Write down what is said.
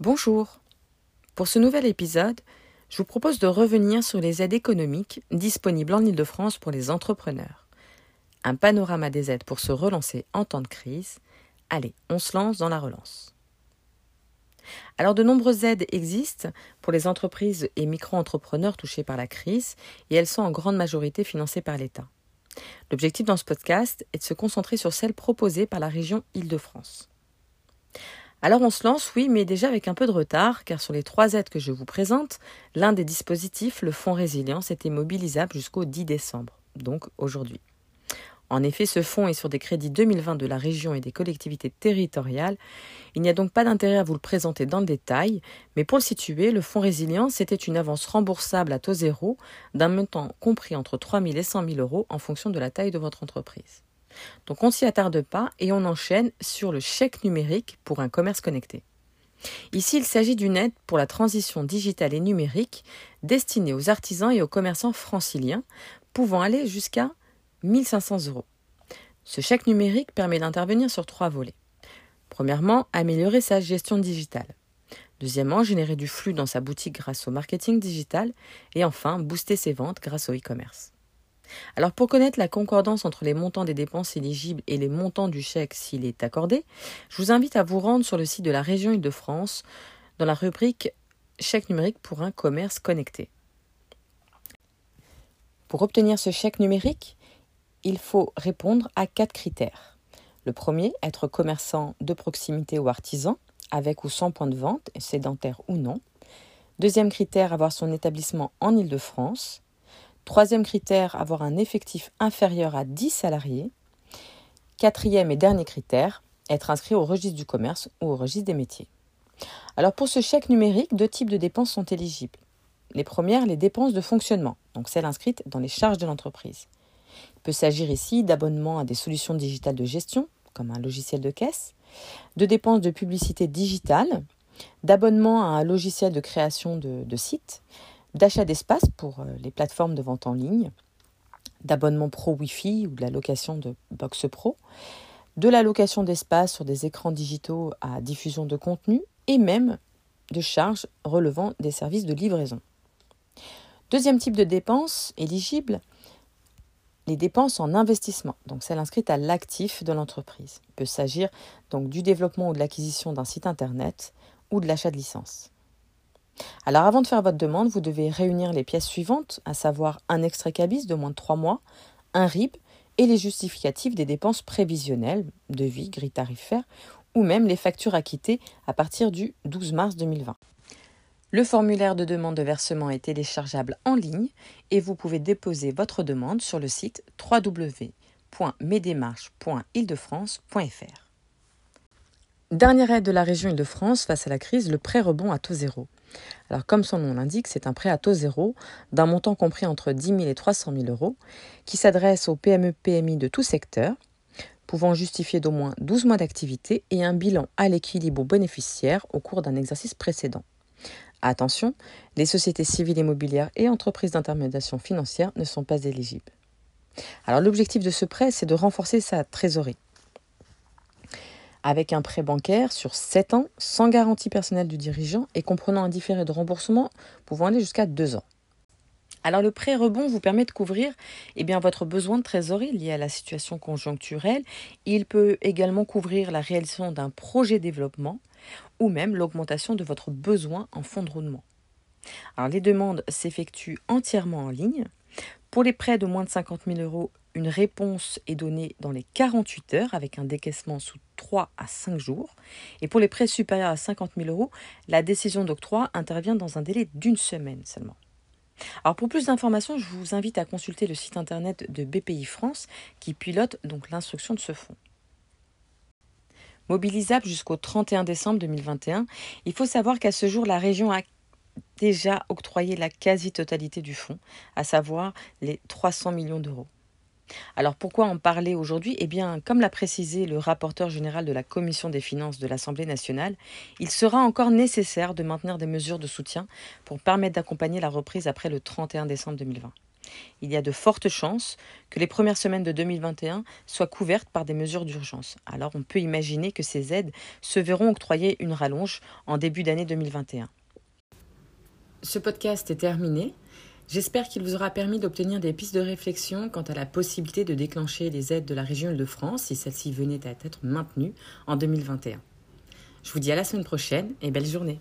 Bonjour. Pour ce nouvel épisode, je vous propose de revenir sur les aides économiques disponibles en Ile-de-France pour les entrepreneurs. Un panorama des aides pour se relancer en temps de crise. Allez, on se lance dans la relance. Alors de nombreuses aides existent pour les entreprises et micro-entrepreneurs touchés par la crise et elles sont en grande majorité financées par l'État. L'objectif dans ce podcast est de se concentrer sur celles proposées par la région Île-de-France. Alors on se lance, oui, mais déjà avec un peu de retard, car sur les trois aides que je vous présente, l'un des dispositifs, le Fonds Résilience, était mobilisable jusqu'au 10 décembre, donc aujourd'hui. En effet, ce fonds est sur des crédits 2020 de la région et des collectivités territoriales. Il n'y a donc pas d'intérêt à vous le présenter dans le détail, mais pour le situer, le fonds résilience c'était une avance remboursable à taux zéro d'un montant compris entre 3 000 et 100 000 euros en fonction de la taille de votre entreprise. Donc on s'y attarde pas et on enchaîne sur le chèque numérique pour un commerce connecté. Ici, il s'agit d'une aide pour la transition digitale et numérique destinée aux artisans et aux commerçants franciliens, pouvant aller jusqu'à 1500 euros. Ce chèque numérique permet d'intervenir sur trois volets. Premièrement, améliorer sa gestion digitale. Deuxièmement, générer du flux dans sa boutique grâce au marketing digital. Et enfin, booster ses ventes grâce au e-commerce. Alors pour connaître la concordance entre les montants des dépenses éligibles et les montants du chèque s'il est accordé, je vous invite à vous rendre sur le site de la région Île-de-France dans la rubrique Chèque numérique pour un commerce connecté. Pour obtenir ce chèque numérique, il faut répondre à quatre critères. Le premier, être commerçant de proximité ou artisan, avec ou sans point de vente, sédentaire ou non. Deuxième critère, avoir son établissement en Île-de-France. Troisième critère, avoir un effectif inférieur à 10 salariés. Quatrième et dernier critère, être inscrit au registre du commerce ou au registre des métiers. Alors pour ce chèque numérique, deux types de dépenses sont éligibles. Les premières, les dépenses de fonctionnement, donc celles inscrites dans les charges de l'entreprise. Il peut s'agir ici d'abonnements à des solutions digitales de gestion, comme un logiciel de caisse, de dépenses de publicité digitale, d'abonnements à un logiciel de création de, de sites, d'achat d'espace pour euh, les plateformes de vente en ligne, d'abonnement pro Wi-Fi ou de la location de box pro, de la location d'espace sur des écrans digitaux à diffusion de contenu et même de charges relevant des services de livraison. Deuxième type de dépenses éligibles, les dépenses en investissement, donc celles inscrites à l'actif de l'entreprise. Il peut s'agir donc du développement ou de l'acquisition d'un site internet ou de l'achat de licence. Alors avant de faire votre demande, vous devez réunir les pièces suivantes, à savoir un extrait cabis de moins de 3 mois, un RIB et les justificatifs des dépenses prévisionnelles, devis, grille tarifaire, ou même les factures acquittées à partir du 12 mars 2020. Le formulaire de demande de versement est téléchargeable en ligne et vous pouvez déposer votre demande sur le site www.mesdémarches.île-de-france.fr. Dernière aide de la région Île-de-France face à la crise, le prêt rebond à taux zéro. Alors comme son nom l'indique, c'est un prêt à taux zéro d'un montant compris entre 10 000 et 300 000 euros qui s'adresse aux PME-PMI de tout secteur pouvant justifier d'au moins 12 mois d'activité et un bilan à l'équilibre bénéficiaire au cours d'un exercice précédent. Attention, les sociétés civiles immobilières et entreprises d'intermédiation financière ne sont pas éligibles. Alors l'objectif de ce prêt, c'est de renforcer sa trésorerie avec un prêt bancaire sur 7 ans, sans garantie personnelle du dirigeant et comprenant un différé de remboursement pouvant aller jusqu'à 2 ans. Alors le prêt rebond vous permet de couvrir eh votre besoin de trésorerie lié à la situation conjoncturelle. Il peut également couvrir la réalisation d'un projet développement ou même l'augmentation de votre besoin en fonds de roulement. Alors les demandes s'effectuent entièrement en ligne. Pour les prêts de moins de 50 000 euros, une réponse est donnée dans les 48 heures avec un décaissement sous 3 à 5 jours. Et pour les prêts supérieurs à 50 000 euros, la décision d'octroi intervient dans un délai d'une semaine seulement. Alors pour plus d'informations, je vous invite à consulter le site internet de BPI France qui pilote donc l'instruction de ce fonds. Mobilisable jusqu'au 31 décembre 2021, il faut savoir qu'à ce jour, la région a déjà octroyé la quasi-totalité du fonds, à savoir les 300 millions d'euros. Alors pourquoi en parler aujourd'hui? Eh bien, comme l'a précisé le rapporteur général de la Commission des finances de l'Assemblée nationale, il sera encore nécessaire de maintenir des mesures de soutien pour permettre d'accompagner la reprise après le 31 décembre 2020. Il y a de fortes chances que les premières semaines de 2021 soient couvertes par des mesures d'urgence. Alors on peut imaginer que ces aides se verront octroyer une rallonge en début d'année 2021. Ce podcast est terminé. J'espère qu'il vous aura permis d'obtenir des pistes de réflexion quant à la possibilité de déclencher les aides de la région Île-de-France si celles-ci venaient à être maintenues en 2021. Je vous dis à la semaine prochaine et belle journée.